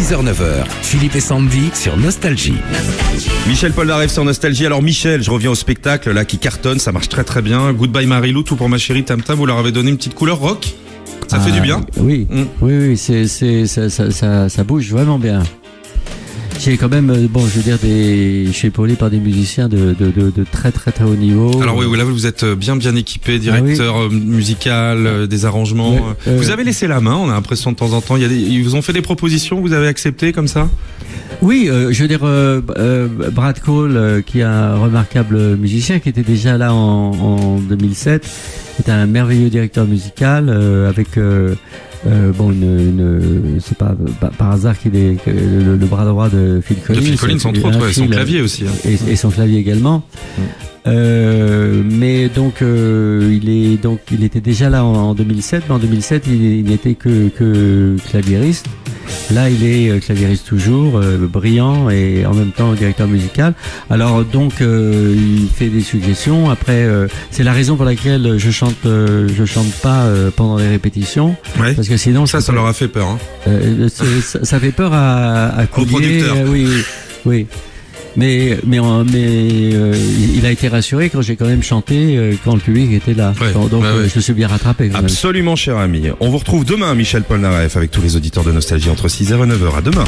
6h-9h, Philippe et Sandy sur Nostalgie. Michel Polnareff sur Nostalgie. Alors Michel, je reviens au spectacle là qui cartonne, ça marche très très bien. Goodbye Marilou, tout pour ma chérie Tam Tam, vous leur avez donné une petite couleur rock Ça fait Ah, du bien Oui, Mm. oui, oui, c'est, c'est, ça, ça, ça, ça bouge vraiment bien. J'ai quand même, euh, bon, je veux dire, des, je suis épaulé par des musiciens de, de, de, de très très très haut niveau. Alors oui, là vous êtes bien bien équipé, directeur euh, musical, euh, des arrangements. Euh, vous avez laissé la main, on a l'impression de temps en temps. Il y a des, ils vous ont fait des propositions, vous avez accepté comme ça? Oui, euh, je veux dire, euh, euh, Brad Cole, euh, qui est un remarquable musicien, qui était déjà là en, en 2007, est un merveilleux directeur musical euh, avec euh, euh, bon une, une c'est pas par- par hasard qu'il est le, le bras droit de Phil Collins. De Phil Collins entre autres, ouais, son clavier aussi. hein. et, et son clavier également. Euh, mais donc euh, il est donc il était déjà là en, en 2007, mais en 2007 il, il n'était que, que claviériste. Là il est euh, claviériste toujours, euh, brillant et en même temps directeur musical. Alors donc euh, il fait des suggestions. Après c'est la raison pour laquelle je chante je chante pas pendant les répétitions Ouais. parce que sinon Ça, ça leur a fait peur. Hein. ça, ça fait peur à, à oui, oui. Mais mais mais euh, il a été rassuré quand j'ai quand même chanté euh, quand le public était là. Ouais, Donc, ouais, euh, je me suis bien rattrapé. Absolument, cher ami. On vous retrouve demain, Michel Polnareff, avec tous les auditeurs de Nostalgie entre 6h et 9h. À demain.